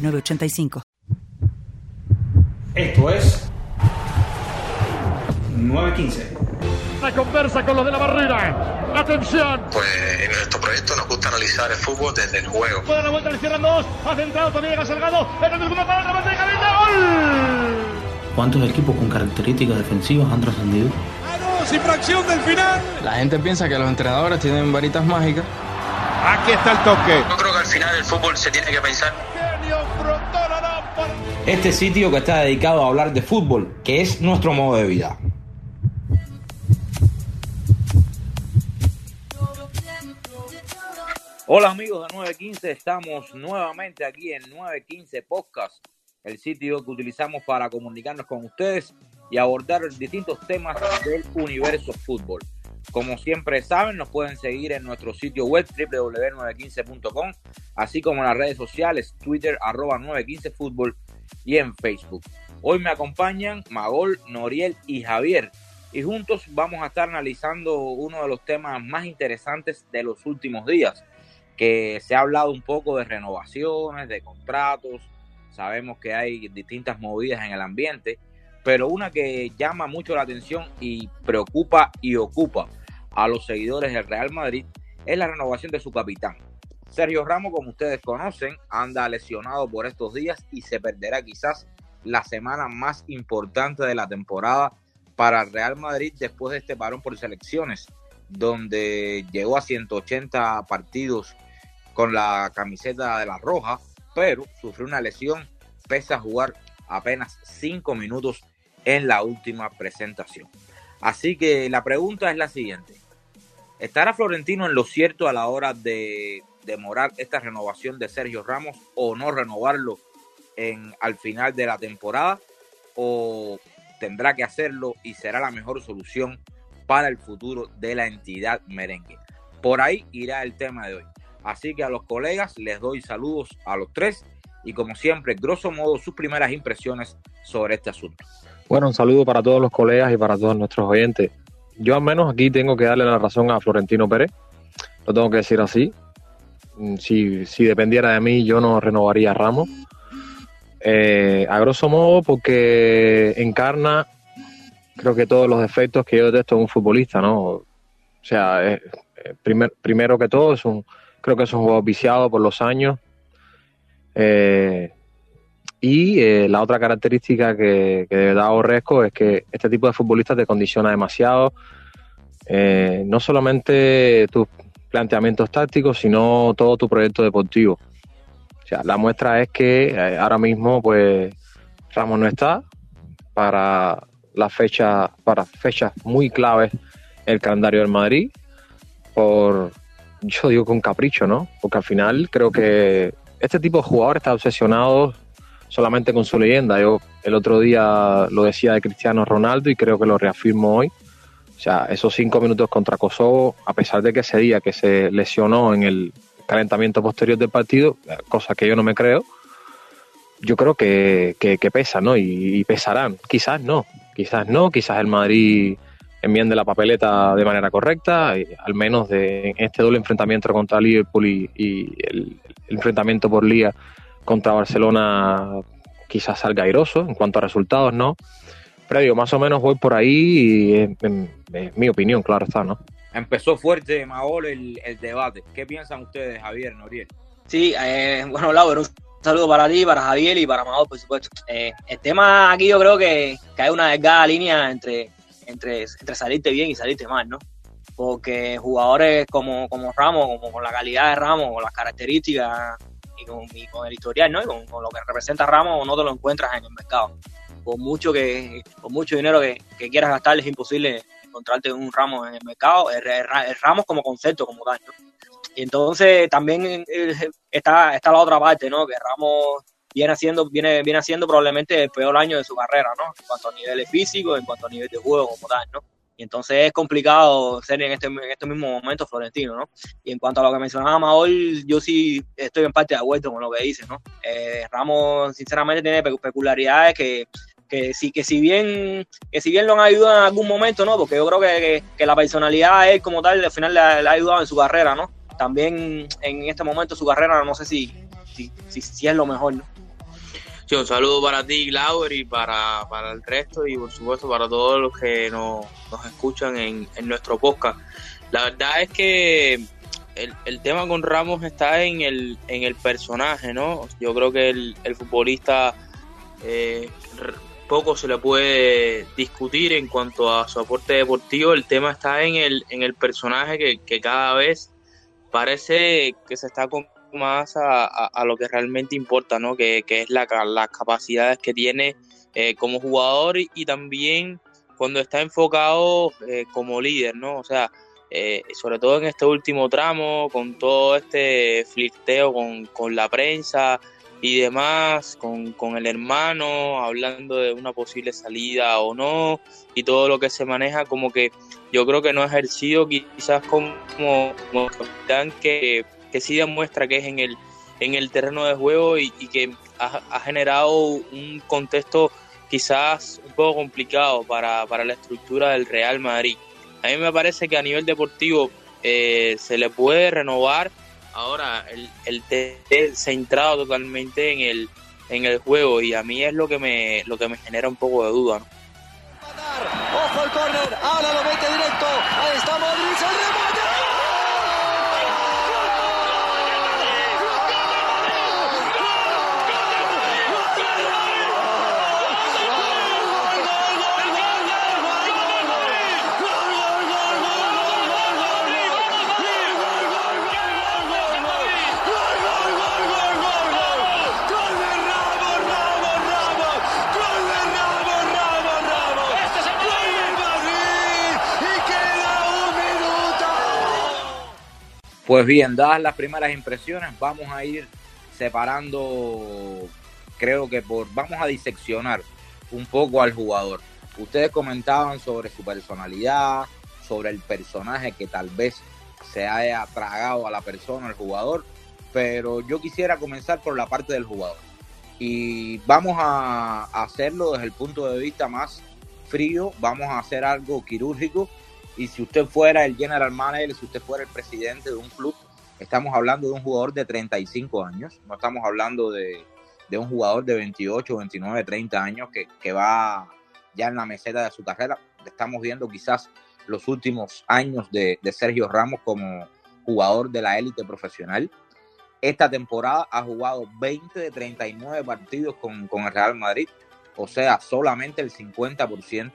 985. Esto es 915. La conversa con los de la barrera. Atención. Pues en nuestro proyecto nos gusta analizar el fútbol desde el juego. Puede la vuelta, le cierran dos. Ha centrado, todavía llega Salgado. En el segundo para otra de cabeza. ¡Gol! ¿Cuántos equipos con características defensivas han trascendido? ¡Ah, no! ¡Sin fracción del final! La gente piensa que los entrenadores tienen varitas mágicas. Aquí está el toque. Yo creo que al final el fútbol se tiene que pensar este sitio que está dedicado a hablar de fútbol, que es nuestro modo de vida. Hola amigos de 915, estamos nuevamente aquí en 915 Podcast, el sitio que utilizamos para comunicarnos con ustedes y abordar distintos temas del universo fútbol. Como siempre saben, nos pueden seguir en nuestro sitio web www.915.com, así como en las redes sociales, Twitter arroba 915fútbol y en Facebook. Hoy me acompañan Magol, Noriel y Javier y juntos vamos a estar analizando uno de los temas más interesantes de los últimos días, que se ha hablado un poco de renovaciones, de contratos, sabemos que hay distintas movidas en el ambiente, pero una que llama mucho la atención y preocupa y ocupa a los seguidores del Real Madrid es la renovación de su capitán. Sergio Ramos, como ustedes conocen, anda lesionado por estos días y se perderá quizás la semana más importante de la temporada para el Real Madrid después de este parón por selecciones, donde llegó a 180 partidos con la camiseta de la Roja, pero sufrió una lesión pese a jugar apenas 5 minutos en la última presentación. Así que la pregunta es la siguiente. ¿Estará Florentino en lo cierto a la hora de demorar esta renovación de Sergio Ramos o no renovarlo en, al final de la temporada? ¿O tendrá que hacerlo y será la mejor solución para el futuro de la entidad merengue? Por ahí irá el tema de hoy. Así que a los colegas les doy saludos a los tres y como siempre, grosso modo, sus primeras impresiones sobre este asunto. Bueno, un saludo para todos los colegas y para todos nuestros oyentes yo al menos aquí tengo que darle la razón a Florentino Pérez, lo tengo que decir así. Mm, si, si dependiera de mí, yo no renovaría a Ramos. Eh, a grosso modo, porque encarna, creo que todos los defectos que yo detesto en un futbolista, ¿no? O sea, primero que todo, es un, creo que es un juego viciado por los años. Eh, y eh, la otra característica que, que, de verdad aborrezco es que este tipo de futbolistas te condiciona demasiado, eh, no solamente tus planteamientos tácticos, sino todo tu proyecto deportivo. O sea, la muestra es que ahora mismo, pues, Ramos no está para la fecha, para fechas muy claves el calendario del Madrid, por, yo digo con capricho, ¿no? Porque al final creo que este tipo de jugadores está obsesionado solamente con su leyenda. Yo el otro día lo decía de Cristiano Ronaldo y creo que lo reafirmo hoy. O sea, esos cinco minutos contra Kosovo, a pesar de que ese día que se lesionó en el calentamiento posterior del partido, cosa que yo no me creo, yo creo que, que, pesa, ¿no? Y, pesarán. Quizás no, quizás no, quizás el Madrid enmiende la papeleta de manera correcta, al menos de, en este doble enfrentamiento contra Liverpool y, y el, el, enfrentamiento por Liga contra Barcelona quizás salga airoso en cuanto a resultados, ¿no? Pero digo, más o menos voy por ahí y es, mi opinión, claro está, ¿no? Empezó fuerte, Maol, el, el debate. ¿Qué piensan ustedes, Javier, Noriel? Sí, eh, bueno, Laura, un saludo para ti, para Javier y para Maol, por supuesto. Eh, el tema aquí yo creo que, que, hay una delgada línea entre, entre, entre salirte bien y salirte mal, ¿no? Porque jugadores como, como Ramos, como con la calidad de Ramos, con las características y con, el historial, ¿no? Y con, lo que representa Ramos, no te lo encuentras en el mercado. Con mucho que, con mucho dinero que, quieras gastar, es imposible encontrarte un Ramos en el mercado, el, Ramos como concepto, como tal, ¿no? Y entonces también eh, está, está la otra parte, ¿no? Que Ramos viene haciendo, viene, viene haciendo probablemente el peor año de su carrera, ¿no? En cuanto a niveles físicos, en cuanto a nivel de juego como tal, ¿no? Y entonces es complicado ser en este, en estos mismos momentos Florentino, ¿no? Y en cuanto a lo que mencionaba Maol, yo sí estoy en parte de acuerdo con lo que dice, ¿no? Eh, Ramos, sinceramente, tiene peculiaridades que, que, sí, que, si bien, que si bien lo han ayudado en algún momento, ¿no? Porque yo creo que, que, la personalidad es como tal, al final le, ha ayudado en su carrera, ¿no? También en este momento su carrera, no sé si, si, si, es lo mejor, ¿no? Sí, un saludo para ti, Glauber, y para, para el resto, y por supuesto para todos los que nos, escuchan en, en nuestro podcast. La verdad es que el, el, tema con Ramos está en el, en el personaje, ¿no? Yo creo que el, el futbolista eh, poco se le puede discutir en cuanto a su aporte deportivo. El tema está en el, en el personaje que, que cada vez parece que se está más a, lo que realmente importa, ¿no? Que, que es la, las capacidades que tiene eh, como jugador y, también cuando está enfocado eh, como líder, ¿no? O sea, eh, sobre todo en este último tramo, con todo este flirteo con, con la prensa y demás, con, con, el hermano, hablando de una posible salida o no, y todo lo que se maneja, como que yo creo que no ha ejercido quizás como, como capitán que que sí demuestra que es en el, en el terreno de juego y, que ha, generado un contexto quizás un poco complicado para, la estructura del Real Madrid. A mí me parece que a nivel deportivo eh, se le puede renovar. Ahora el, el centrado totalmente en el, en el juego y a mí es lo que me, lo que me genera un poco de duda. Ojo el córner, ahora lo mete directo, ahí está Modric, Pues bien, dadas las primeras impresiones, vamos a ir separando, creo que por, vamos a diseccionar un poco al jugador. Ustedes comentaban sobre su personalidad, sobre el personaje que tal vez se haya tragado a la persona, al jugador, pero yo quisiera comenzar por la parte del jugador. Y vamos a hacerlo desde el punto de vista más frío, vamos a hacer algo quirúrgico y si usted fuera el general manager, si usted fuera el presidente de un club, estamos hablando de un jugador de 35 años, no estamos hablando de, un jugador de 28, 29, 30 años que, que va ya en la meseta de su carrera. Estamos viendo quizás los últimos años de, de Sergio Ramos como jugador de la élite profesional. Esta temporada ha jugado 20 de 39 partidos con, con el Real Madrid, o sea, solamente el 50%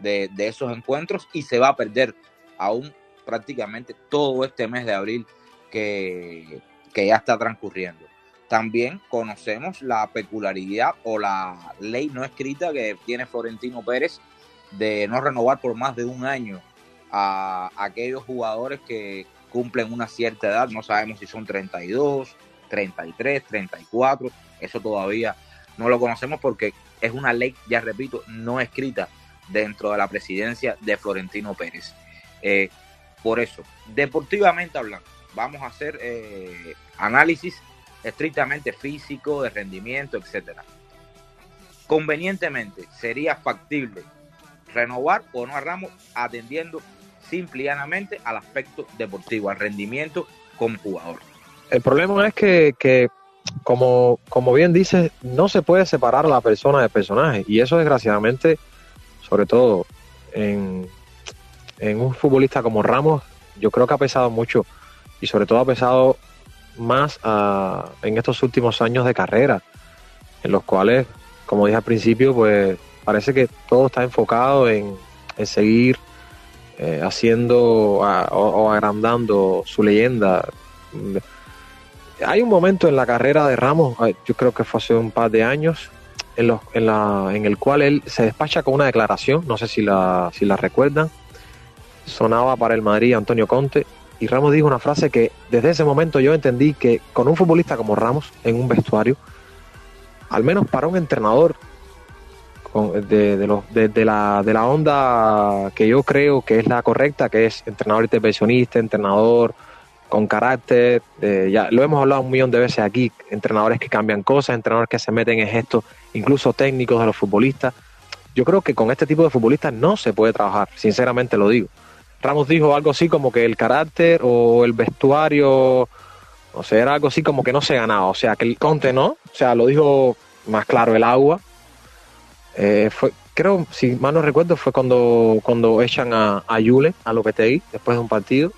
de, esos encuentros y se va a perder aún prácticamente todo este mes de abril que, que ya está transcurriendo. También conocemos la peculiaridad o la ley no escrita que tiene Florentino Pérez de no renovar por más de un año a aquellos jugadores que cumplen una cierta edad. No sabemos si son 32, 33, 34. Eso todavía no lo conocemos porque es una ley, ya repito, no escrita dentro de la presidencia de Florentino Pérez. Eh, por eso, deportivamente hablando, vamos a hacer eh, análisis estrictamente físico, de rendimiento, etcétera. Convenientemente, sería factible renovar o no a Ramos atendiendo simplemente al aspecto deportivo, al rendimiento como jugador. El problema es que, que como, como bien dices, no se puede separar a la persona del personaje y eso desgraciadamente sobre todo en, un futbolista como Ramos, yo creo que ha pesado mucho y sobre todo ha pesado más en estos últimos años de carrera, en los cuales, como dije al principio, pues parece que todo está enfocado en, seguir eh, haciendo o, agrandando su leyenda. Hay un momento en la carrera de Ramos, yo creo que fue hace un par de años, en, los, en, la, en el cual él se despacha con una declaración, no sé si la, si la recuerdan, sonaba para el Madrid Antonio Conte, y Ramos dijo una frase que desde ese momento yo entendí que con un futbolista como Ramos en un vestuario, al menos para un entrenador de, la, onda que yo creo que es la correcta, que es entrenador intervencionista, entrenador con carácter, ya lo hemos hablado un millón de veces aquí, entrenadores que cambian cosas, entrenadores que se meten en gestos, incluso técnicos de los futbolistas. Yo creo que con este tipo de futbolistas no se puede trabajar, sinceramente lo digo. Ramos dijo algo así como que el carácter o el vestuario, o sea, era algo así como que no se ganaba, o sea, que el Conte no, o sea, lo dijo más claro el agua, eh, fue, creo, si mal no recuerdo, fue cuando, cuando echan a, a Yule, a Lopetegui, después de un partido.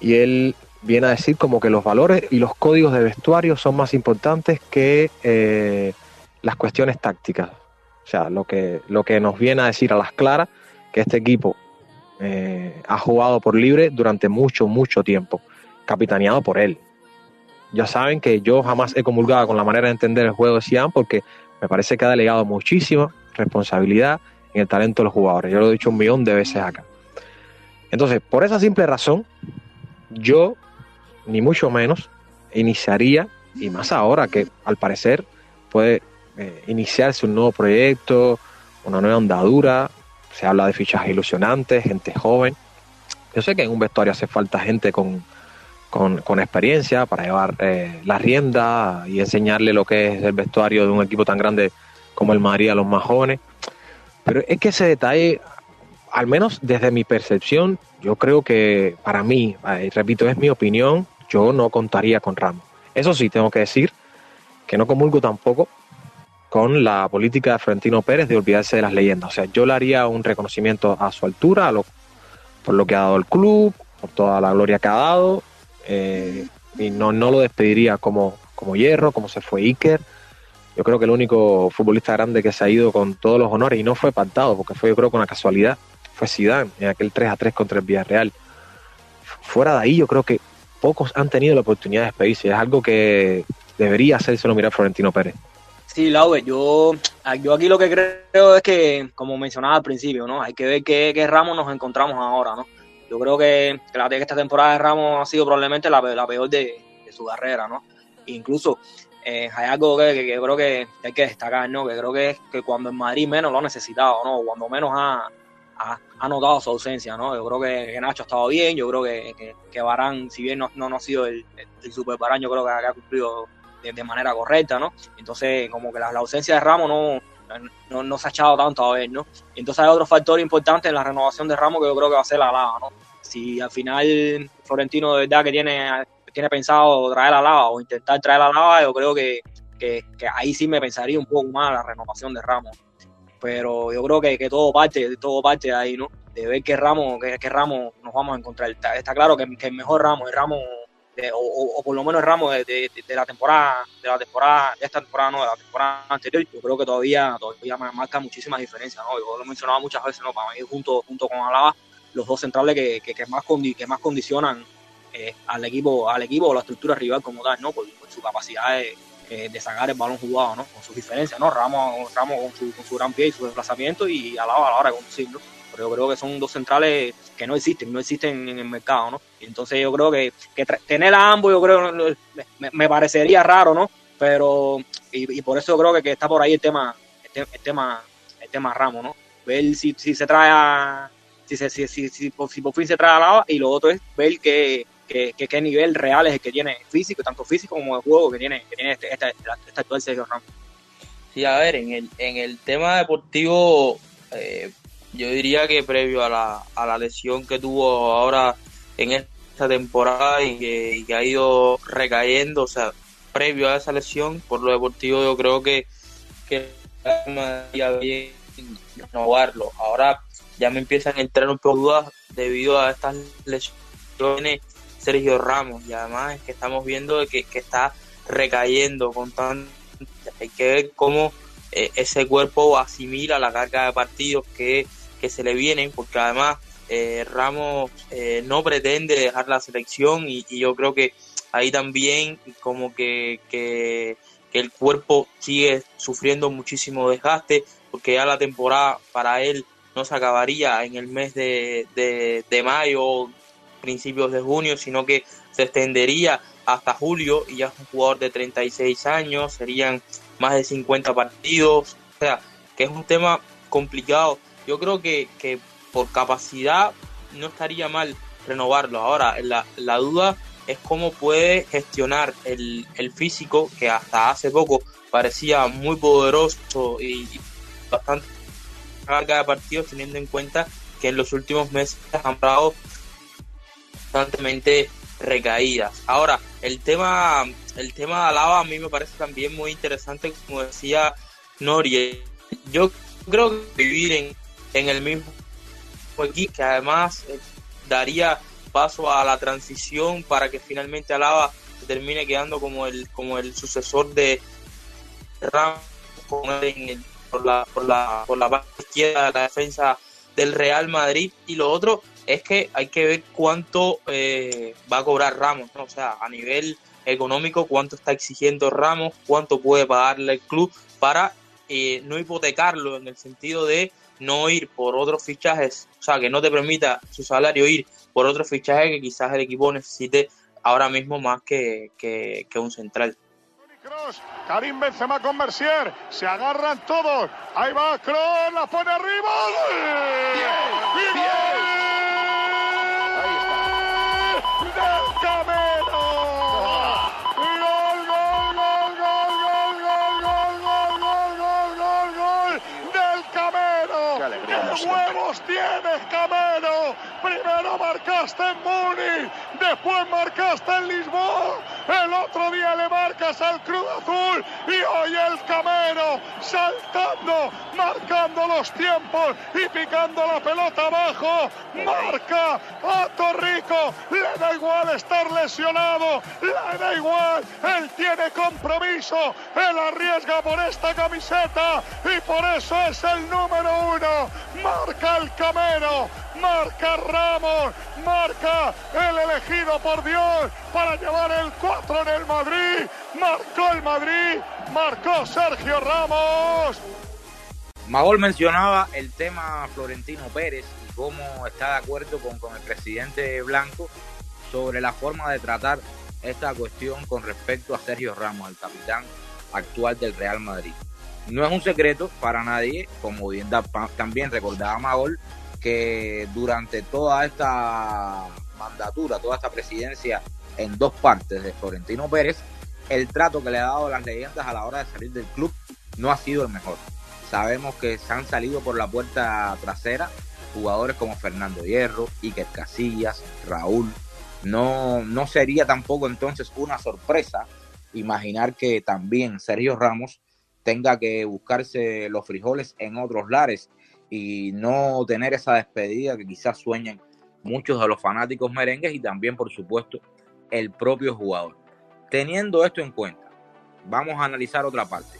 Y él viene a decir como que los valores y los códigos de vestuario son más importantes que eh, las cuestiones tácticas. O sea, lo que, lo que nos viene a decir a las claras, que este equipo eh, ha jugado por libre durante mucho, mucho tiempo, capitaneado por él. Ya saben que yo jamás he comulgado con la manera de entender el juego de Sian porque me parece que ha delegado muchísima responsabilidad en el talento de los jugadores. Yo lo he dicho un millón de veces acá. Entonces, por esa simple razón, yo, ni mucho menos, iniciaría, y más ahora que al parecer puede eh, iniciarse un nuevo proyecto, una nueva andadura, se habla de fichajes ilusionantes, gente joven. Yo sé que en un vestuario hace falta gente con, con, experiencia para llevar eh, la rienda y enseñarle lo que es el vestuario de un equipo tan grande como el Madrid a los más jóvenes. Pero es que ese detalle, al menos desde mi percepción, yo creo que para mí, eh, repito, es mi opinión, yo no contaría con Ramos. Eso sí, tengo que decir que no comulgo tampoco con la política de Florentino Pérez de olvidarse de las leyendas. O sea, yo le haría un reconocimiento a su altura, a lo, por lo que ha dado el club, por toda la gloria que ha dado, eh, y no, no lo despediría como, como Hierro, como se fue Iker. Yo creo que el único futbolista grande que se ha ido con todos los honores y no fue pactado, porque fue yo creo con una casualidad, fue Zidane en aquel 3 a 3 contra el Villarreal. Fuera de ahí yo creo que pocos han tenido la oportunidad de despedirse, es algo que debería hacérselo mirar Florentino Pérez. Sí, Laue, yo, yo aquí lo que creo es que, como mencionaba al principio, ¿no? Hay que ver qué, qué ramos nos encontramos ahora, ¿no? Yo creo que, que, esta temporada de Ramos ha sido probablemente la, peor de, su carrera, ¿no? Incluso eh, hay algo que, que, creo que hay que destacar, ¿no? Que creo que que cuando en Madrid menos lo ha necesitado, ¿no? Cuando menos ha, ha, notado su ausencia, ¿no? Yo creo que, Nacho ha estado bien, yo creo que, que, Barán, si bien no, no, ha sido el, el, super Barán, yo creo que, ha cumplido de, manera correcta, ¿no? Entonces, como que la, ausencia de Ramos no, no, no, se ha echado tanto a ver, ¿no? Entonces hay otro factor importante en la renovación de Ramos que yo creo que va a ser la lava, ¿no? Si al final Florentino de verdad que tiene, tiene pensado traer la lava o intentar traer la lava, yo creo que, que, ahí sí me pensaría un poco más la renovación de Ramos. Pero yo creo que, que todo parte, todo parte de ahí, ¿no? De ver qué Ramos, qué, Ramos nos vamos a encontrar. Está, claro que, el mejor Ramos, el Ramos o, por lo menos el ramo de, la temporada, de la temporada, de esta temporada no, de la temporada anterior, yo creo que todavía, todavía marca muchísimas diferencias, ¿no? Yo lo he mencionado muchas veces, ¿no? Para mí junto, junto con Alaba, los dos centrales que, que, más, que más condicionan eh, al equipo, al equipo o la estructura rival como tal, ¿no? Por, su capacidad de, eh, de, sacar el balón jugado, ¿no? Con sus diferencias, ¿no? Ramos, Ramos con, su, con su gran pie y su desplazamiento y Alaba a la hora de conducir, ¿no? Yo creo que son dos centrales que no existen, no existen en el mercado, ¿no? Entonces yo creo que, tener a ambos, yo creo, me, parecería raro, ¿no? Pero, y, por eso yo creo que, está por ahí el tema, el, tema, el tema Ramos, ¿no? Ver si, si se trae a, si, se, si, si, si, por, fin se trae a Lava, y lo otro es ver qué, qué, nivel real es el que tiene físico, tanto físico como de juego que tiene, que tiene este, este, este actual Sergio Ramos. Sí, a ver, en el, en el tema deportivo, eh, yo diría que previo a la, a la lesión que tuvo ahora en esta temporada y que, ha ido recayendo, o sea, previo a esa lesión, por lo deportivo yo creo que, que me bien renovarlo. Ahora ya me empiezan a entrar un poco dudas debido a estas lesiones Sergio Ramos y además es que estamos viendo que, que está recayendo con tan hay que ver cómo eh, ese cuerpo asimila la carga de partidos que se le vienen, porque además eh, Ramos eh, no pretende dejar la selección y, yo creo que ahí también como que, que, el cuerpo sigue sufriendo muchísimo desgaste, porque ya la temporada para él no se acabaría en el mes de, de, de mayo, principios de junio, sino que se extendería hasta julio y ya es un jugador de 36 años, serían más de 50 partidos, o sea, que es un tema complicado. Yo creo que, que por capacidad no estaría mal renovarlo. Ahora, la, la duda es cómo puede gestionar el, el físico, que hasta hace poco parecía muy poderoso y bastante carga de partidos, teniendo en cuenta que en los últimos meses han dado constantemente recaídas. Ahora, el tema, el tema de Alaba a mí me parece también muy interesante, como decía Nori. Yo creo que vivir en, en el mismo equipo, que además eh, daría paso a la transición para que finalmente Alaba se termine quedando como el, como el sucesor de Ramos por, la, por, la, por la parte izquierda de la defensa del Real Madrid. Y lo otro es que hay que ver cuánto eh, va a cobrar Ramos, ¿no? o sea, a nivel económico, cuánto está exigiendo Ramos, cuánto puede pagarle el club para eh, no hipotecarlo en el sentido de no ir por otros fichajes, o sea, que no te permita su salario ir por otros fichajes que quizás el equipo necesite ahora mismo más que, que, que un central. Karim Benzema con Mercier, se agarran todos, ahí va Kroos, la pone arriba, ¡Bien! ¡Bien! huevos tienes, Camero! Primero marcaste en Muni, después marcaste en Lisboa, el otro día le marcas al Cruz Azul y hoy el Camero saltando, marcando los tiempos y picando la pelota abajo. Marca a Torrico, le da igual estar lesionado, le da igual, él tiene compromiso, él arriesga por esta camiseta y por eso es el número uno. Marca el Camero, marca Ramos, marca el elegido por Dios para llevar el 4 en el Madrid, marcó el Madrid, marcó Sergio Ramos. Magol mencionaba el tema Florentino Pérez y cómo está de acuerdo con, con el presidente Blanco sobre la forma de tratar esta cuestión con respecto a Sergio Ramos, el capitán actual del Real Madrid. No es un secreto para nadie, como bien también recordaba Magol, que durante toda esta mandatura, toda esta presidencia en dos partes de Florentino Pérez, el trato que le ha dado a las leyendas a la hora de salir del club no ha sido el mejor. Sabemos que se han salido por la puerta trasera jugadores como Fernando Hierro, Iker Casillas, Raúl. No, no sería tampoco entonces una sorpresa imaginar que también Sergio Ramos tenga que buscarse los frijoles en otros lares y no tener esa despedida que quizás sueñan muchos de los fanáticos merengues y también, por supuesto, el propio jugador. Teniendo esto en cuenta, vamos a analizar otra parte.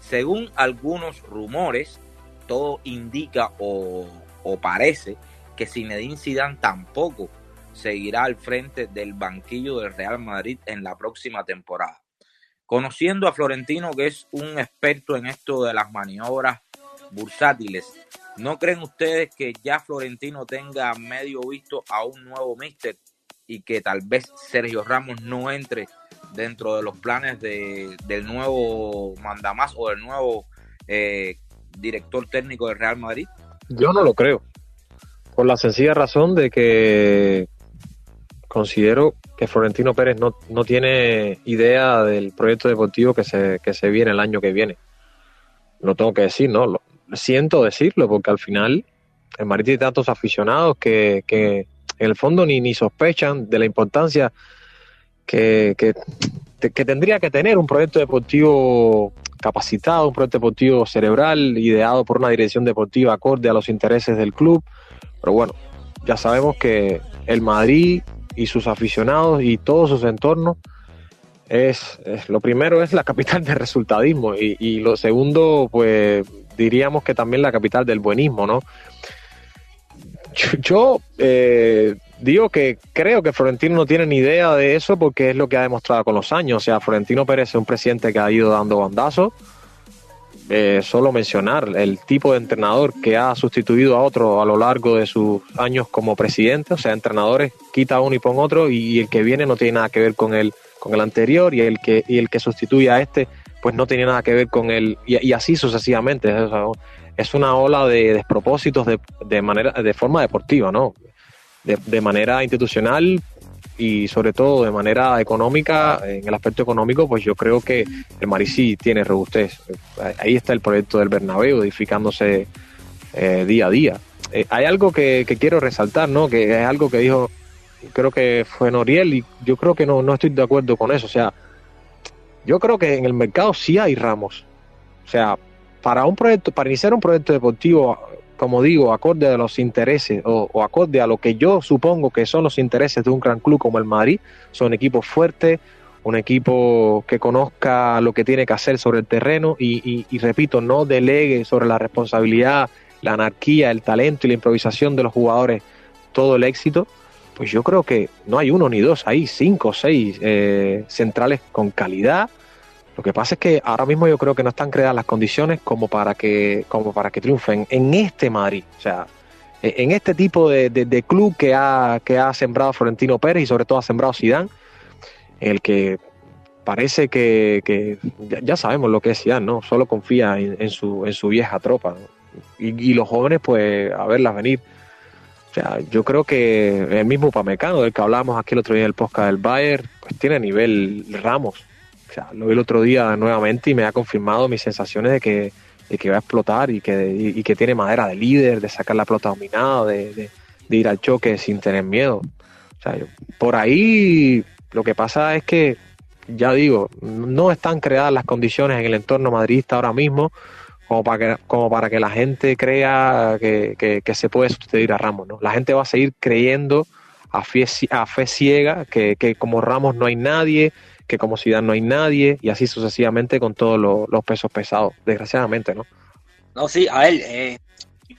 Según algunos rumores, todo indica o, o parece que Zinedine Zidane tampoco seguirá al frente del banquillo del Real Madrid en la próxima temporada. Conociendo a Florentino, que es un experto en esto de las maniobras bursátiles, ¿no creen ustedes que ya Florentino tenga medio visto a un nuevo míster y que tal vez Sergio Ramos no entre dentro de los planes de, del nuevo mandamás o del nuevo eh, director técnico del Real Madrid? Yo no lo creo, por la sencilla razón de que considero que Florentino Pérez no, no tiene idea del proyecto deportivo que se, que se viene el año que viene. No tengo que decir, ¿no? Lo, siento decirlo, porque al final el Madrid tiene tantos aficionados que, que en el fondo ni, ni sospechan de la importancia que, que, que tendría que tener un proyecto deportivo capacitado, un proyecto deportivo cerebral, ideado por una dirección deportiva acorde a los intereses del club. Pero bueno, ya sabemos que el Madrid y sus aficionados y todos sus entornos es, lo primero es la capital del resultadismo y, y, lo segundo pues diríamos que también la capital del buenismo no yo, eh, digo que creo que Florentino no tiene ni idea de eso porque es lo que ha demostrado con los años. O sea Florentino Pérez es un presidente que ha ido dando bandazos eh, solo mencionar el tipo de entrenador que ha sustituido a otro a lo largo de sus años como presidente, o sea, entrenadores quita uno y pone otro y el que viene no tiene nada que ver con el, con el anterior y el que, y el que sustituye a este pues no tenía nada que ver con él, y, así sucesivamente. es una ola de despropósitos de, de, manera, de forma deportiva, ¿no? De, manera institucional y sobre todo de manera económica, en el aspecto económico, pues yo creo que el Marisí tiene robustez. Ahí está el proyecto del Bernabéu edificándose eh, día a día. Eh, hay algo que, quiero resaltar, ¿no? Que es algo que dijo, creo que fue Noriel, y yo creo que no, no estoy de acuerdo con eso. O sea, yo creo que en el mercado sí hay ramos. O sea, para un proyecto, para iniciar un proyecto deportivo, como digo, acorde a los intereses o, o, acorde a lo que yo supongo que son los intereses de un gran club como el Madrid, son equipos fuertes, un equipo que conozca lo que tiene que hacer sobre el terreno y, repito, no delegue sobre la responsabilidad la anarquía, el talento y la improvisación de los jugadores, todo el éxito, pues yo creo que no hay uno ni dos, hay cinco o seis eh, centrales con calidad. Lo que pasa es que ahora mismo yo creo que no están creadas las condiciones como para que, como para que triunfen en este Madrid. O sea, e, en este tipo de, club que ha, que ha sembrado Florentino Pérez y sobre todo ha sembrado Sidán, el que parece que, ya, sabemos lo que es Sidán, ¿no? Solo confía en, su, en su vieja tropa y, los jóvenes, pues, a verlas venir. O sea, yo creo que el mismo Pamecano, del que hablábamos aquí el otro día en el podcast del Bayern, pues tiene nivel Ramos. Lo vi el otro día nuevamente y me ha confirmado mis sensaciones de que, de que va a explotar y que, y, que tiene madera de líder, de sacar la pelota dominada, de, ir al choque sin tener miedo. O sea, por ahí lo que pasa es que, ya digo, no están creadas las condiciones en el entorno madridista ahora mismo como para que, como para que la gente crea que, se puede sustituir a Ramos. ¿no? La gente va a seguir creyendo a fe, a fe ciega que, como Ramos no hay nadie, que como Zidane no hay nadie, y así sucesivamente con todos los, pesos pesados, desgraciadamente, ¿no? No, sí, a él, eh,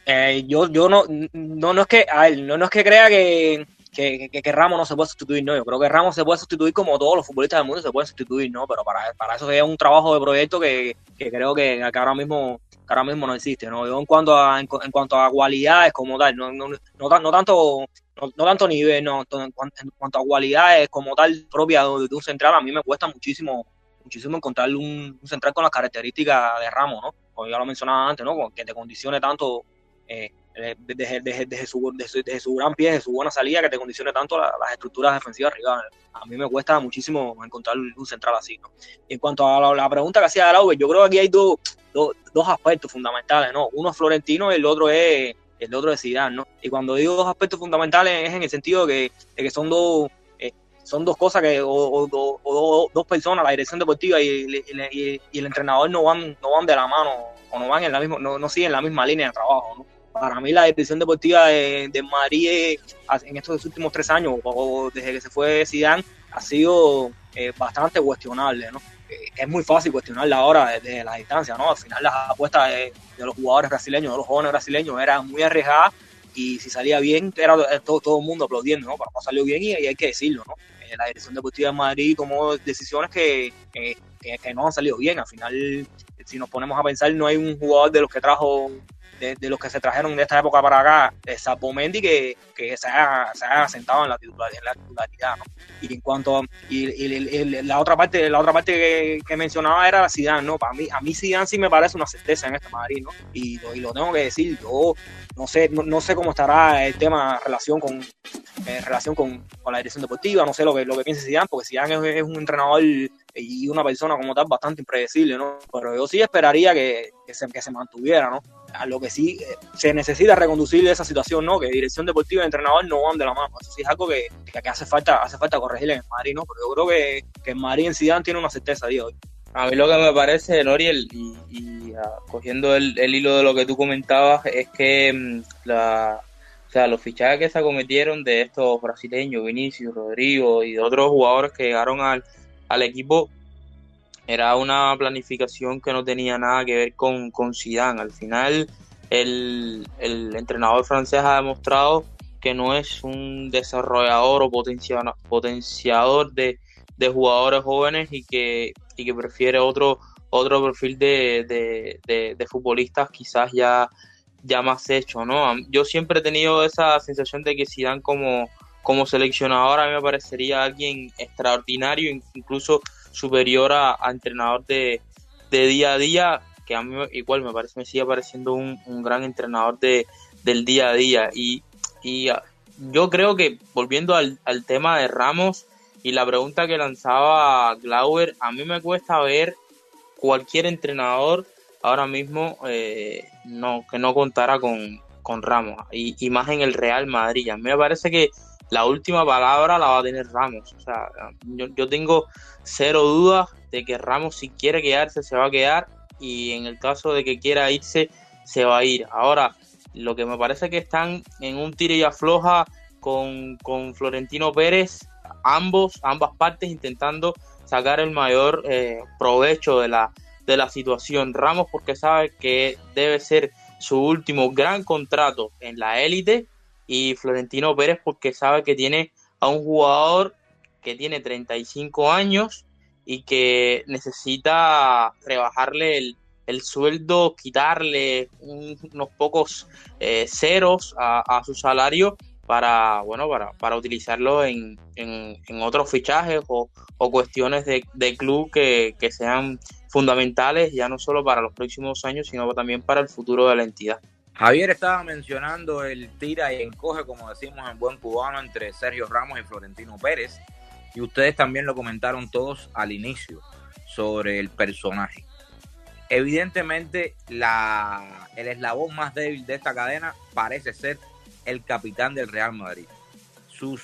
eh, yo, yo no, no, no es que, a él, no, no es que crea que, que, que, Ramos no se puede sustituir, no. Yo creo que Ramos se puede sustituir como todos los futbolistas del mundo se pueden sustituir, ¿no? Pero para, para eso sería un trabajo de proyecto que, que creo que, ahora mismo ahora mismo no existe, ¿no? Yo en cuanto a, en, cuanto a cualidades como tal, no, no, no, no tanto no, tanto nivel, no, en cuanto, a cualidades como tal propia de, un central, a mí me cuesta muchísimo muchísimo encontrar un, central con las características de Ramos, ¿no? Como ya lo mencionaba antes, ¿no? Que te condicione tanto eh, desde, desde, su, desde, su gran pie, desde su buena salida, que te condicione tanto las estructuras defensivas rivales. A mí me cuesta muchísimo encontrar un central así. ¿no? en cuanto a la, pregunta que hacía Araujo, yo creo que aquí hay dos, dos, aspectos fundamentales. ¿no? Uno es Florentino y el otro es el otro es Zidane, ¿no? Y cuando digo dos aspectos fundamentales es en el sentido de que, que son dos eh, son dos cosas que o, dos personas, la dirección deportiva y, el entrenador no van no van de la mano o no van en la misma no, no siguen la misma línea de trabajo, ¿no? Para mí la dirección deportiva de, de Madrid en estos últimos tres años, o desde que se fue Zidane, ha sido eh, bastante cuestionable, ¿no? Eh, es muy fácil cuestionarla ahora desde la distancia, ¿no? Al final las apuestas de, los jugadores brasileños, de los jóvenes brasileños, eran muy arriesgadas y si salía bien, era todo, todo el mundo aplaudiendo, ¿no? Pero no salió bien y, hay que decirlo, ¿no? Eh, la dirección deportiva de Madrid tomó decisiones que, que, no han salido bien. Al final, si nos ponemos a pensar, no hay un jugador de los que trajo de, los que se trajeron de esta época para acá, Sapo Mendy, que, que se, ha, se ha sentado en la titularidad, en la titularidad ¿no? Y en cuanto y, la otra parte, la otra parte que, mencionaba era Zidane, ¿no? Para mí, a mí Zidane sí me parece una certeza en este Madrid, ¿no? Y, y lo tengo que decir, yo no sé, no, sé cómo estará el tema relación con en relación con, con, la dirección deportiva, no sé lo que, lo que piense Zidane, porque Zidane es, un entrenador y una persona como tal bastante impredecible, ¿no? Pero yo sí esperaría que, que, se, que se mantuviera, ¿no? A lo que sí eh, se necesita reconducir esa situación, ¿no? Que dirección deportiva y entrenador no van de la mano. Eso sí es algo que, que hace falta hace falta corregir en el Madrid, ¿no? Pero yo creo que, que el Madrid en Zidane tiene una certeza de hoy. A mí lo que me parece, Noriel, y, y ah, cogiendo el, el, hilo de lo que tú comentabas, es que mm, la, o sea, los fichajes que se acometieron de estos brasileños, Vinicius, Rodrigo y de otros jugadores que llegaron al, al equipo, era una planificación que no tenía nada que ver con, con Zidane. Al final, el, el entrenador francés ha demostrado que no es un desarrollador o potenciador de, de jugadores jóvenes y que, y que prefiere otro, otro perfil de, de, futbolistas quizás ya, ya más hecho, ¿no? Yo siempre he tenido esa sensación de que Zidane como, como seleccionador a mí me parecería alguien extraordinario, incluso superior a, entrenador de, de día a día, que a mí igual me parece, me sigue pareciendo un, gran entrenador de, del día a día. Y, y ah, yo creo que volviendo al, al tema de Ramos y la pregunta que lanzaba Glauber, a mí me cuesta ver cualquier entrenador ahora mismo eh, no, que no contara con, con Ramos y, y, más en el Real Madrid. A mí me parece que la última palabra la va a tener Ramos. O sea, yo, tengo cero dudas de que Ramos si quiere quedarse se va a quedar y en el caso de que quiera irse se va a ir. Ahora, lo que me parece que están en un tiro y afloja con, con Florentino Pérez, ambos, ambas partes intentando sacar el mayor eh, provecho de la, de la situación. Ramos porque sabe que debe ser su último gran contrato en la élite y Florentino Pérez porque sabe que tiene a un jugador que tiene 35 años y que necesita rebajarle el, el sueldo, quitarle unos pocos eh, ceros a, su salario para, bueno, para, para utilizarlo en, en, otros fichajes o, o cuestiones de, de club que, que sean fundamentales ya no solo para los próximos años, sino también para el futuro de la entidad. Javier estaba mencionando el tira y encoge, como decimos en buen cubano, entre Sergio Ramos y Florentino Pérez. Y ustedes también lo comentaron todos al inicio sobre el personaje. Evidentemente, la, el eslabón más débil de esta cadena parece ser el capitán del Real Madrid. Sus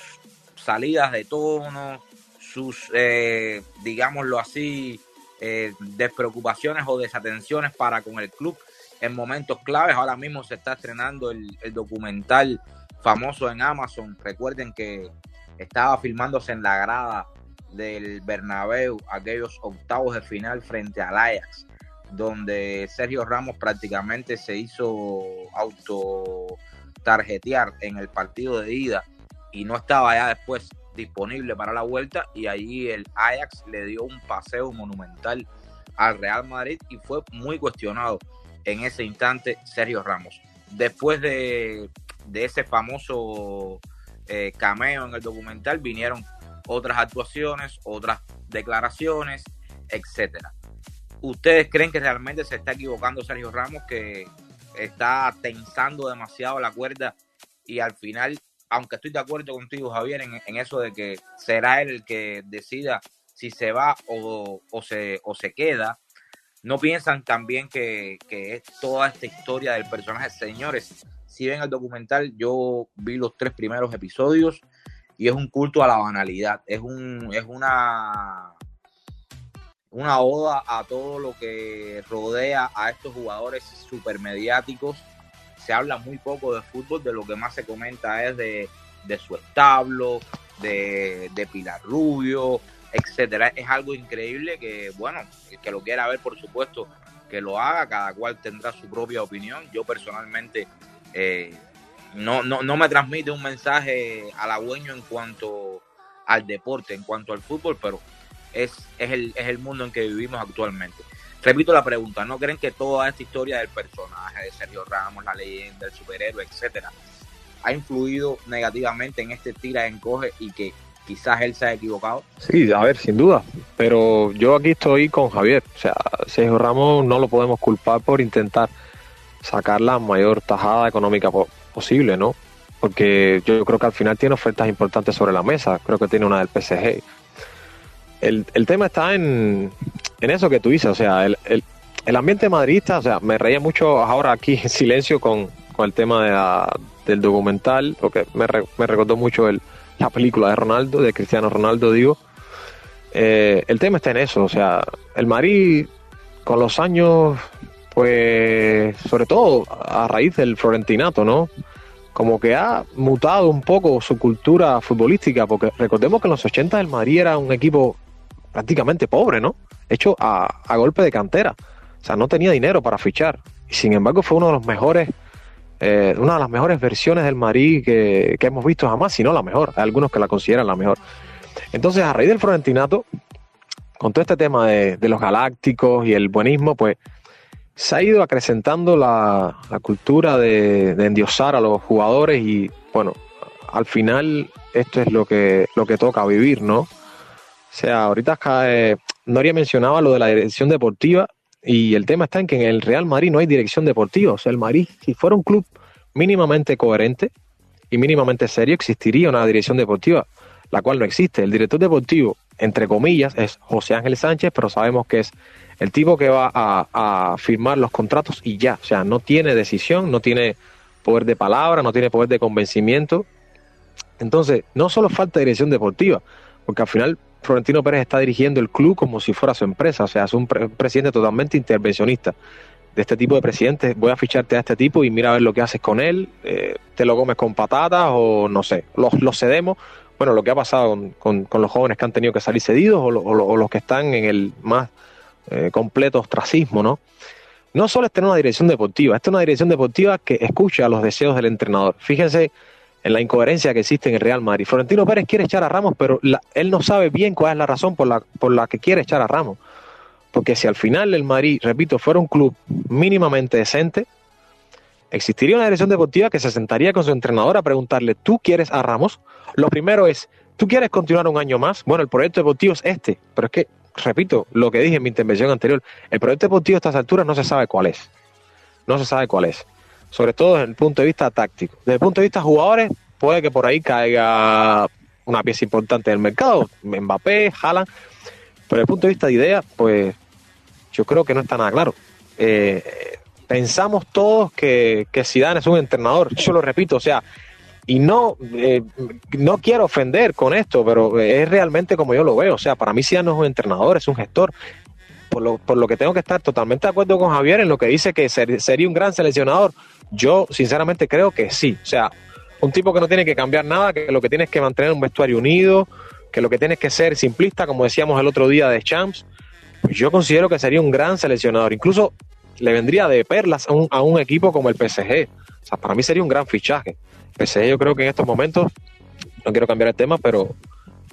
salidas de tono, sus, eh, digámoslo así, eh, despreocupaciones o desatenciones para con el club en momentos claves. Ahora mismo se está estrenando el, documental famoso en Amazon. Recuerden que estaba filmándose en la grada del Bernabéu aquellos octavos de final frente al Ajax, donde Sergio Ramos prácticamente se hizo auto tarjetear en el partido de ida y no estaba ya después disponible para la vuelta y allí el Ajax le dio un paseo monumental al Real Madrid y fue muy cuestionado en ese instante Sergio Ramos. Después de, ese famoso eh, cameo en el documental vinieron otras actuaciones, otras declaraciones, etcétera. ¿Ustedes creen que realmente se está equivocando Sergio Ramos, que está tensando demasiado la cuerda y al final, aunque estoy de acuerdo contigo, Javier, en, eso de que será él el que decida si se va o, se queda, no piensan también que, es toda esta historia del personaje. Señores, si ven el documental, yo vi los tres primeros episodios y es un culto a la banalidad. Es, un, es una, una oda a todo lo que rodea a estos jugadores supermediáticos. Se habla muy poco de fútbol, de lo que más se comenta es de, su establo, de, de Pilar Rubio, etcétera. Es algo increíble que, bueno, el que lo quiera ver, por supuesto, que lo haga, cada cual tendrá su propia opinión. Yo personalmente eh, no, no, no me transmite un mensaje halagüeño en cuanto al deporte, en cuanto al fútbol, pero es, es, el, es el mundo en que vivimos actualmente. Repito la pregunta, ¿no creen que toda esta historia del personaje de Sergio Ramos, la leyenda, el superhéroe, etcétera, ha influido negativamente en este tira encoge y que quizás él se ha equivocado. Sí, a ver, sin duda. Pero yo aquí estoy con Javier. O sea, Sergio Ramos no lo podemos culpar por intentar sacar la mayor tajada económica posible, ¿no? Porque yo creo que al final tiene ofertas importantes sobre la mesa. Creo que tiene una del PSG. El, el tema está en, en eso que tú dices. O sea, el, el, ambiente madridista, o sea, me reía mucho ahora aquí en silencio con, con el tema de del documental, porque me, me recordó mucho el, la película de Ronaldo, de Cristiano Ronaldo, digo. Eh, el tema está en eso, o sea, el Madrid con los años, pues, sobre todo a raíz del Florentinato, ¿no? Como que ha mutado un poco su cultura futbolística, porque recordemos que en los 80 el Madrid era un equipo prácticamente pobre, ¿no? Hecho a, a golpe de cantera. O sea, no tenía dinero para fichar. Y sin embargo fue uno de los mejores eh, una de las mejores versiones del Madrid que, hemos visto jamás, si no la mejor. Hay algunos que la consideran la mejor. Entonces, a raíz del Florentinato, con todo este tema de, los galácticos y el buenismo, pues se ha ido acrecentando la, cultura de, endiosar a los jugadores y, bueno, al final esto es lo que, lo que toca vivir, ¿no? O sea, ahorita acá, eh, Noria mencionaba lo de la dirección deportiva Y el tema está en que en el Real Madrid no hay dirección deportiva. O sea, el Madrid, si fuera un club mínimamente coherente y mínimamente serio, existiría una dirección deportiva, la cual no existe. El director deportivo, entre comillas, es José Ángel Sánchez, pero sabemos que es el tipo que va a, firmar los contratos y ya. O sea, no tiene decisión, no tiene poder de palabra, no tiene poder de convencimiento. Entonces, no solo falta dirección deportiva, porque al final Florentino Pérez está dirigiendo el club como si fuera su empresa, o sea, es un presidente totalmente intervencionista. De este tipo de presidentes, voy a ficharte a este tipo y mira a ver lo que haces con él, eh, te lo comes con patatas o no sé, los, cedemos. Bueno, lo que ha pasado con, los jóvenes que han tenido que salir cedidos o, los que están en el más eh, completo ostracismo, ¿no? No solo es tener una dirección deportiva, esta es una dirección deportiva que escucha los deseos del entrenador. Fíjense en la incoherencia que existe en el Real Madrid. Florentino Pérez quiere echar a Ramos, pero él no sabe bien cuál es la razón por la, por la que quiere echar a Ramos. Porque si al final el Madrid, repito, fuera un club mínimamente decente, existiría una dirección deportiva que se sentaría con su entrenador a preguntarle, ¿tú quieres a Ramos? Lo primero es, ¿tú quieres continuar un año más? Bueno, el proyecto deportivo es este, pero es que, repito, lo que dije en mi intervención anterior, el proyecto deportivo a estas alturas no se sabe cuál es. No se sabe cuál es sobre todo desde el punto de vista táctico. Desde el punto de vista jugadores, puede que por ahí caiga una pieza importante del mercado, Mbappé, Haaland, pero desde el punto de vista de idea, pues yo creo que no está nada claro. Eh, pensamos todos que, que Zidane es un entrenador, yo lo repito, o sea, y no, eh, no quiero ofender con esto, pero es realmente como yo lo veo, o sea, para mí Zidane no es un entrenador, es un gestor, por lo, por lo que tengo que estar totalmente de acuerdo con Javier en lo que dice que sería un gran seleccionador. Yo sinceramente creo que sí. O sea, un tipo que no tiene que cambiar nada, que lo que tiene que mantener un vestuario unido, que lo que tiene que ser simplista, como decíamos el otro día de Champs. Yo considero que sería un gran seleccionador. Incluso le vendría de perlas a un, equipo como el PSG. O sea, para mí sería un gran fichaje. PSG yo creo que en estos momentos, no quiero cambiar el tema, pero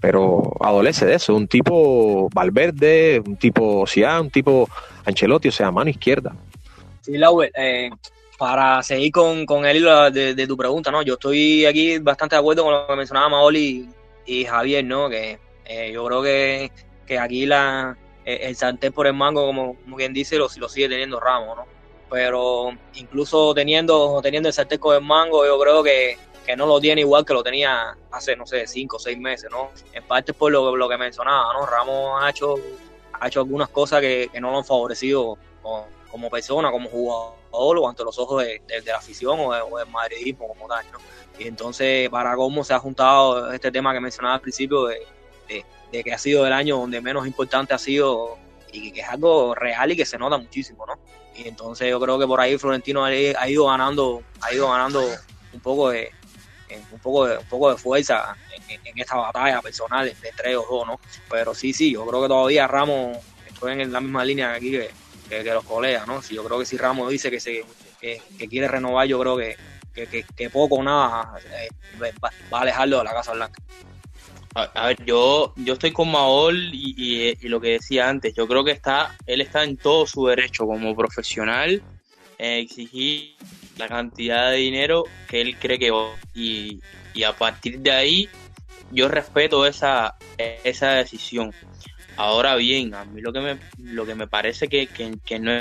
pero adolece de eso, un tipo Valverde, un tipo Sia, un tipo Ancelotti, o sea, mano izquierda. Sí, Lauer, eh, para seguir con, con el hilo de, tu pregunta, ¿no? Yo estoy aquí bastante de acuerdo con lo que mencionaba Maoli y, Javier, ¿no? Que eh, yo creo que, que aquí la, eh, el sartén por el mango, como, como quien dice, lo, lo sigue teniendo Ramos, ¿no? Pero incluso teniendo, teniendo el sartén con el mango, yo creo que que no lo tiene igual que lo tenía hace, no sé, cinco o seis meses, ¿no? En parte por lo, lo que mencionaba, ¿no? Ramos ha hecho, ha hecho algunas cosas que, no lo han favorecido como, persona, como jugador o ante los ojos de, la afición o, del madridismo como tal, ¿no? Y entonces, para cómo se ha juntado este tema que mencionaba al principio de, que ha sido el año donde menos importante ha sido y que es algo real y que se nota muchísimo, ¿no? Y entonces yo creo que por ahí Florentino ha ido ganando, ha ido ganando un poco de, un poco de, un poco de fuerza en, esta batalla personal de tres o dos, ¿no? Pero sí, sí, yo creo que todavía Ramos, estoy en la misma línea aquí que, que, los colegas, ¿no? Si yo creo que si Ramos dice que, se, que, quiere renovar, yo creo que, que, poco o nada eh, va, a alejarlo de la Casa Blanca. A, ver, yo, yo estoy con Maol y, y, lo que decía antes, yo creo que está, él está en todo su derecho como profesional en exigir la cantidad de dinero que él cree que va. Y, y a partir de ahí, yo respeto esa, esa decisión. Ahora bien, a mí lo que me, lo que me parece que, que, no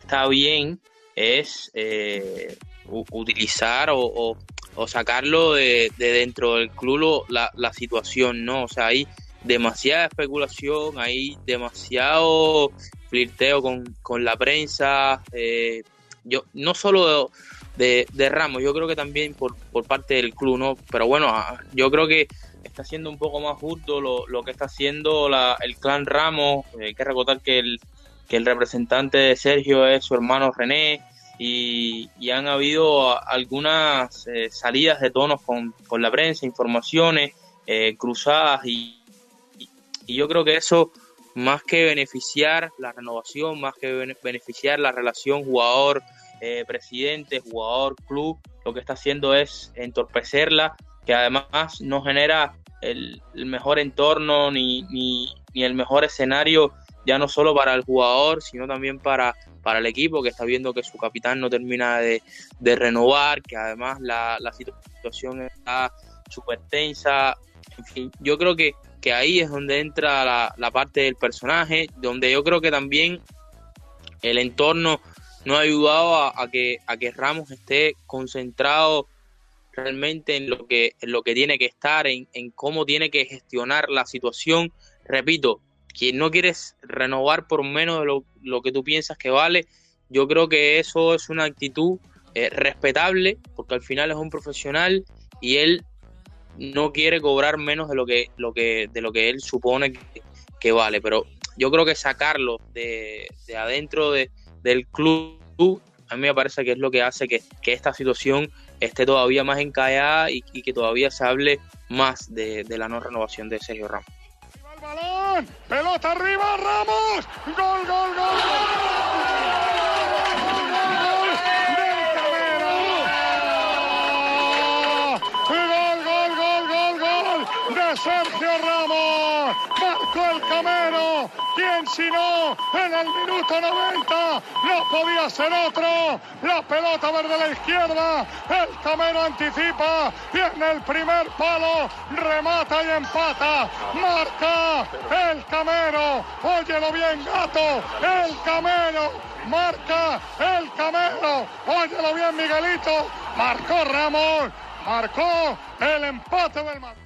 está bien es eh, utilizar o, o, sacarlo de, de, dentro del club la, la situación, ¿no? O sea, hay demasiada especulación, hay demasiado flirteo con, con la prensa, eh, yo no solo de, de, Ramos, yo creo que también por, por parte del club, ¿no? Pero bueno, yo creo que está siendo un poco más justo lo, lo que está haciendo la, el clan Ramos. Eh, hay que recordar que el, que el representante de Sergio es su hermano René y, y han habido algunas eh, salidas de tonos con, con, la prensa, informaciones eh, cruzadas y, y yo creo que eso más que beneficiar la renovación, más que beneficiar la relación jugador, eh, presidente, jugador, club, lo que está haciendo es entorpecerla, que además no genera el, mejor entorno ni, ni, ni, el mejor escenario, ya no solo para el jugador, sino también para, para el equipo, que está viendo que su capitán no termina de, de renovar, que además la, la situación está súper tensa. En fin, yo creo que que ahí es donde entra la, parte del personaje, donde yo creo que también el entorno no ha ayudado a, que, a que Ramos esté concentrado realmente en lo que, en lo que tiene que estar, en, en cómo tiene que gestionar la situación. Repito, quien no quieres renovar por menos de lo, lo, que tú piensas que vale, yo creo que eso es una actitud eh, respetable, porque al final es un profesional y él no quiere cobrar menos de lo que, lo que, de lo que él supone que, vale. Pero yo creo que sacarlo de, de adentro de, del club, a mí me parece que es lo que hace que, que esta situación esté todavía más encallada y, y que todavía se hable más de, la no renovación de Sergio Ramos. balón, pelota arriba, Ramos, gol, gol, gol. Sergio Ramos, el Camero, quien si no, en el minuto 90, no podía ser otro, la pelota verde a la izquierda, el Camero anticipa. Y en el primer palo. Remata y empata, marca el Camero, óyelo bien gato, el Camero, marca el Camero, óyelo bien Miguelito, marcó Ramos, marcó el empate del Madrid.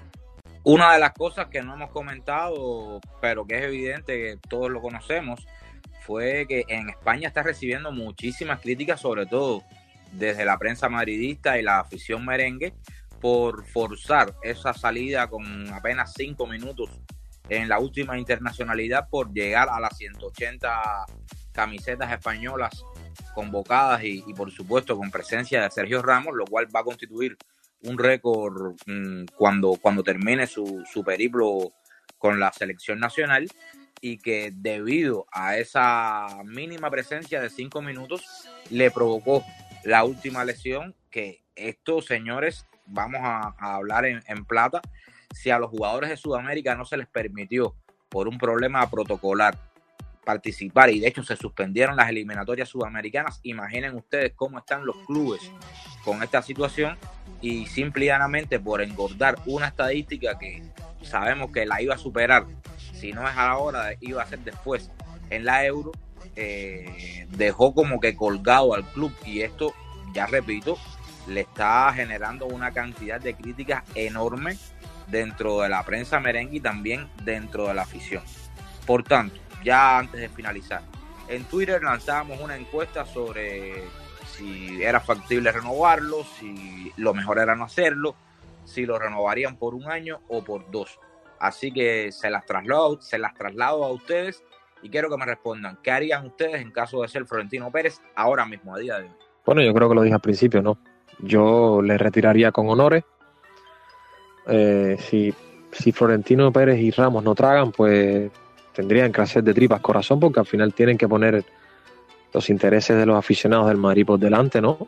Una de las cosas que no hemos comentado, pero que es evidente que todos lo conocemos, fue que en España está recibiendo muchísimas críticas, sobre todo desde la prensa madridista y la afición merengue, por forzar esa salida con apenas cinco minutos en la última internacionalidad por llegar a las 180 camisetas españolas convocadas y, y por supuesto con presencia de Sergio Ramos, lo cual va a constituir un récord mmm, cuando, cuando termine su, su periplo con la selección nacional y que debido a esa mínima presencia de cinco minutos le provocó la última lesión que estos señores, vamos a, a hablar en, en, plata, si a los jugadores de Sudamérica no se les permitió por un problema protocolar participar y de hecho se suspendieron las eliminatorias sudamericanas, imaginen ustedes cómo están los clubes con esta situación y simple y por engordar una estadística que sabemos que la iba a superar, si no es ahora, iba a ser después en la Euro, eh, dejó como que colgado al club y esto, ya repito, le está generando una cantidad de críticas enorme dentro de la prensa merengue y también dentro de la afición. Por tanto, ya antes de finalizar, en Twitter lanzábamos una encuesta sobre si era factible renovarlo, si lo mejor era no hacerlo, si lo renovarían por un año o por dos. Así que se las traslado, se las traslado a ustedes y quiero que me respondan, ¿qué harían ustedes en caso de ser Florentino Pérez ahora mismo, a día de hoy? Bueno, yo creo que lo dije al principio, ¿no? Yo le retiraría con honores. Eh, si, si Florentino Pérez y Ramos no tragan, pues tendrían que hacer de tripas corazón porque al final tienen que poner los intereses de los aficionados del Madrid por delante, ¿no?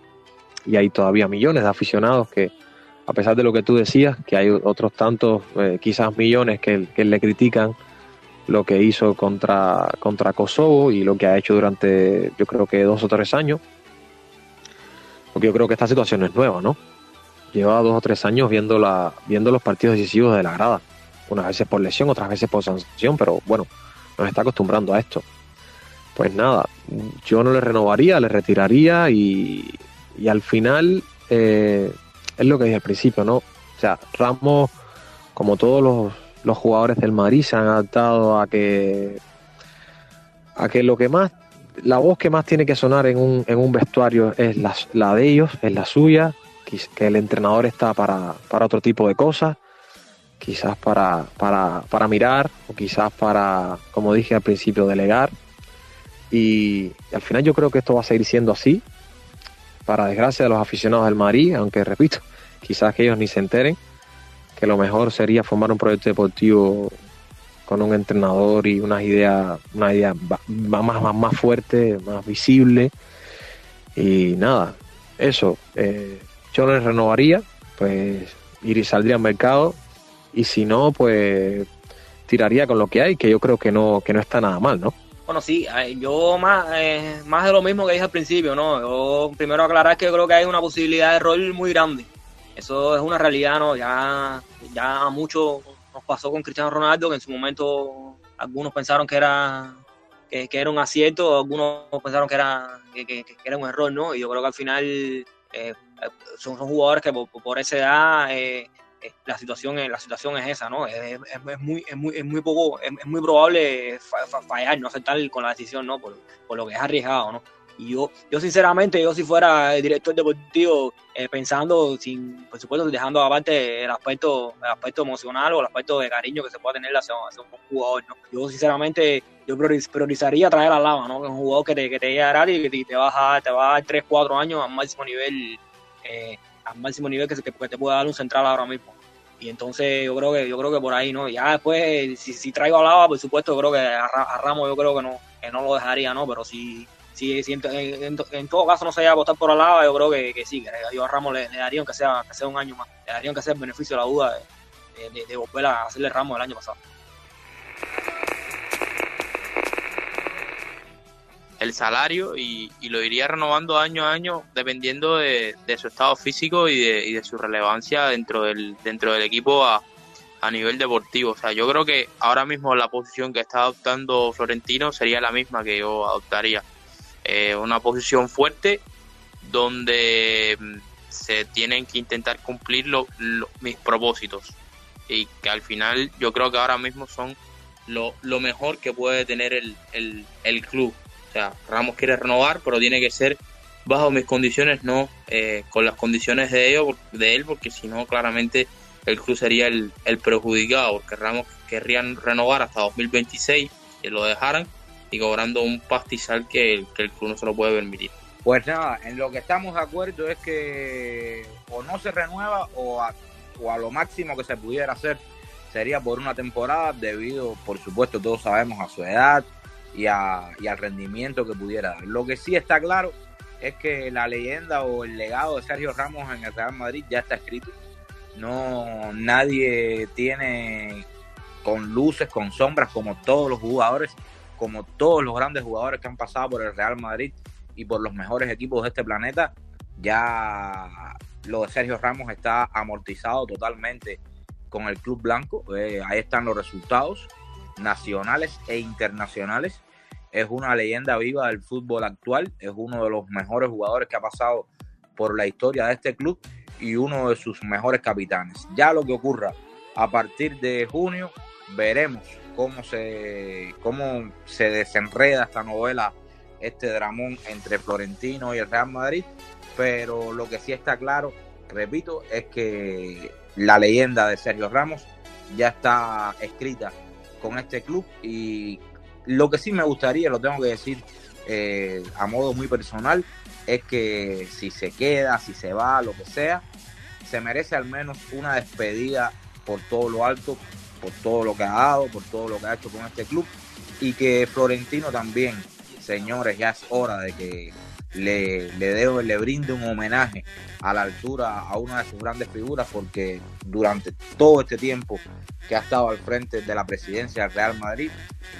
Y hay todavía millones de aficionados que, a pesar de lo que tú decías, que hay otros tantos, eh, quizás millones que, que, le critican lo que hizo contra, contra Kosovo y lo que ha hecho durante, yo creo que dos o tres años. Porque yo creo que esta situación es nueva, ¿no? Lleva dos o tres años viendo, la, viendo los partidos decisivos de la grada. Unas veces por lesión, otras veces por sanción, pero bueno, nos está acostumbrando a esto pues nada, yo no le renovaría, le retiraría y, y al final eh, es lo que dije al principio, ¿no? O sea, Ramos, como todos los, los, jugadores del Madrid, se han adaptado a que a que lo que más, la voz que más tiene que sonar en un, en un vestuario es la, la de ellos, es la suya, que el entrenador está para, para otro tipo de cosas, quizás para, para, para mirar o quizás para, como dije al principio, delegar y al final yo creo que esto va a seguir siendo así, para desgracia de los aficionados del Madrid, aunque repito, quizás que ellos ni se enteren, que lo mejor sería formar un proyecto deportivo con un entrenador y una idea, una idea más, más, más fuerte, más visible. Y nada, eso, eh, yo les renovaría, pues ir y saldría al mercado, y si no, pues tiraría con lo que hay, que yo creo que no, que no está nada mal, ¿no? Bueno, sí, yo más, eh, más de lo mismo que dije al principio, ¿no? Yo primero aclarar que yo creo que hay una posibilidad de rol muy grande. Eso es una realidad, ¿no? Ya, ya mucho nos pasó con Cristiano Ronaldo, que en su momento algunos pensaron que era que, era un acierto, algunos pensaron que era, que, era un error, ¿no? Y yo creo que al final eh, son, jugadores que por, esa edad eh, eh, la situación la situación es esa no es, muy es muy es muy poco es, muy probable fallar no aceptar con la decisión no por, por, lo que es arriesgado no y yo yo sinceramente yo si fuera el director deportivo eh, pensando sin por supuesto dejando aparte el aspecto el aspecto emocional o el aspecto de cariño que se pueda tener hacia, hacia un jugador no yo sinceramente yo priorizaría traer a Lava no es un jugador que te que te llegará y que te, te va a te va a dar 3 4 años al máximo nivel eh, al máximo nivel que, se, que, te pueda dar un central ahora mismo. Y entonces yo creo que yo creo que por ahí no. Ya después, si, si traigo a Lava, por supuesto, yo creo que a, Ramos yo creo que no, que no lo dejaría, ¿no? Pero si, si, en, todo caso no se vaya a votar por Lava, yo creo que, que sí, que yo a Ramos le, daría aunque sea, que sea un año más, le daría aunque sea el beneficio de la duda de, de volver a hacerle Ramos el año pasado. El salario y, lo iría renovando año a año dependiendo de, su estado físico y de, su relevancia dentro del, dentro del equipo a, nivel deportivo. O sea, yo creo que ahora mismo la posición que está adoptando Florentino sería la misma que yo adoptaría. Eh, una posición fuerte donde mm, se tienen que intentar cumplir mis propósitos y que al final yo creo que ahora mismo son lo, mejor que puede tener el club o sea, Ramos quiere renovar, pero tiene que ser bajo mis condiciones, no eh, con las condiciones de, ellos, de él, porque si no, claramente el club sería el, perjudicado, porque Ramos querrían renovar hasta 2026, que lo dejaran, y cobrando un pastizal que, el club no se lo puede permitir. Pues nada, en lo que estamos de acuerdo es que o no se renueva o a, o a lo máximo que se pudiera hacer sería por una temporada debido, por supuesto, todos sabemos a su edad, y, al rendimiento que pudiera dar. Lo que sí está claro es que la leyenda o el legado de Sergio Ramos en el Real Madrid ya está escrito. No, nadie tiene con luces, con sombras, como todos los jugadores, como todos los grandes jugadores que han pasado por el Real Madrid y por los mejores equipos de este planeta. Ya lo de Sergio Ramos está amortizado totalmente con el Club Blanco. Eh, ahí están los resultados nacionales e internacionales. Es una leyenda viva del fútbol actual, es uno de los mejores jugadores que ha pasado por la historia de este club y uno de sus mejores capitanes. Ya lo que ocurra a partir de junio, veremos cómo se, cómo se desenreda esta novela, este dramón entre Florentino y el Real Madrid, pero lo que sí está claro, repito, es que la leyenda de Sergio Ramos ya está escrita con este club y lo que sí me gustaría, lo tengo que decir eh, a modo muy personal, es que si se queda, si se va, lo que sea, se merece al menos una despedida por todo lo alto, por todo lo que ha dado, por todo lo que ha hecho con este club y que Florentino también, señores, ya es hora de que le, le, le brinde un homenaje a la altura a una de sus grandes figuras porque durante todo este tiempo que ha estado al frente de la presidencia del Real Madrid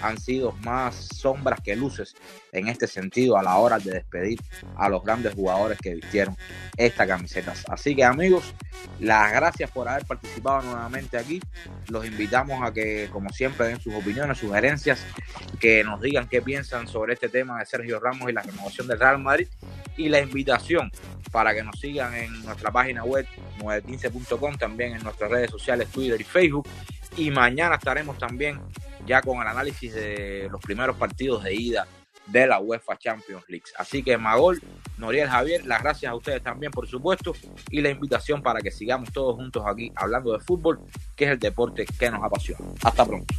han sido más sombras que luces en este sentido a la hora de despedir a los grandes jugadores que vistieron esta camiseta. Así que amigos, las gracias por haber participado nuevamente aquí. Los invitamos a que, como siempre, den sus opiniones, sugerencias, que nos digan qué piensan sobre este tema de Sergio Ramos y la renovación del Real Madrid. Y la invitación para que nos sigan en nuestra página web 915.com, también nuestras redes sociales, Twitter y Facebook. Y mañana estaremos también ya con el análisis de los primeros partidos de ida de la UEFA Champions League. Así que Magol, Noriel Javier, las gracias a ustedes también, por supuesto, y la invitación para que sigamos todos juntos aquí hablando de fútbol, que es el deporte que nos apasiona. Hasta pronto.